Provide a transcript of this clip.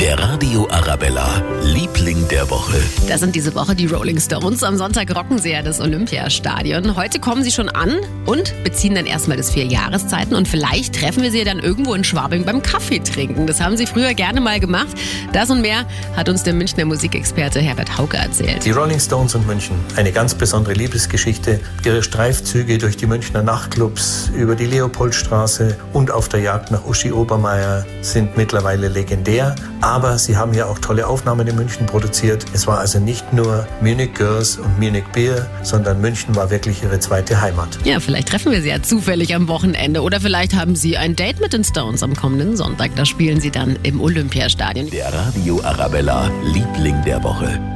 Der Radio Arabella, Liebling der Woche. Das sind diese Woche die Rolling Stones. Am Sonntag rocken sie ja das Olympiastadion. Heute kommen sie schon an und beziehen dann erstmal das vier Jahreszeiten. Und vielleicht treffen wir sie dann irgendwo in Schwabing beim Kaffee trinken. Das haben sie früher gerne mal gemacht. Das und mehr hat uns der Münchner Musikexperte Herbert Hauke erzählt. Die Rolling Stones und München, eine ganz besondere Liebesgeschichte. Ihre Streifzüge durch die Münchner Nachtclubs, über die Leopoldstraße und auf der Jagd nach Uschi Obermeier sind mittlerweile legendär. Aber sie haben ja auch tolle Aufnahmen in München produziert. Es war also nicht nur Munich Girls und Munich Beer, sondern München war wirklich ihre zweite Heimat. Ja, vielleicht treffen wir sie ja zufällig am Wochenende. Oder vielleicht haben sie ein Date mit den Stones am kommenden Sonntag. Da spielen sie dann im Olympiastadion. Der Radio Arabella, Liebling der Woche.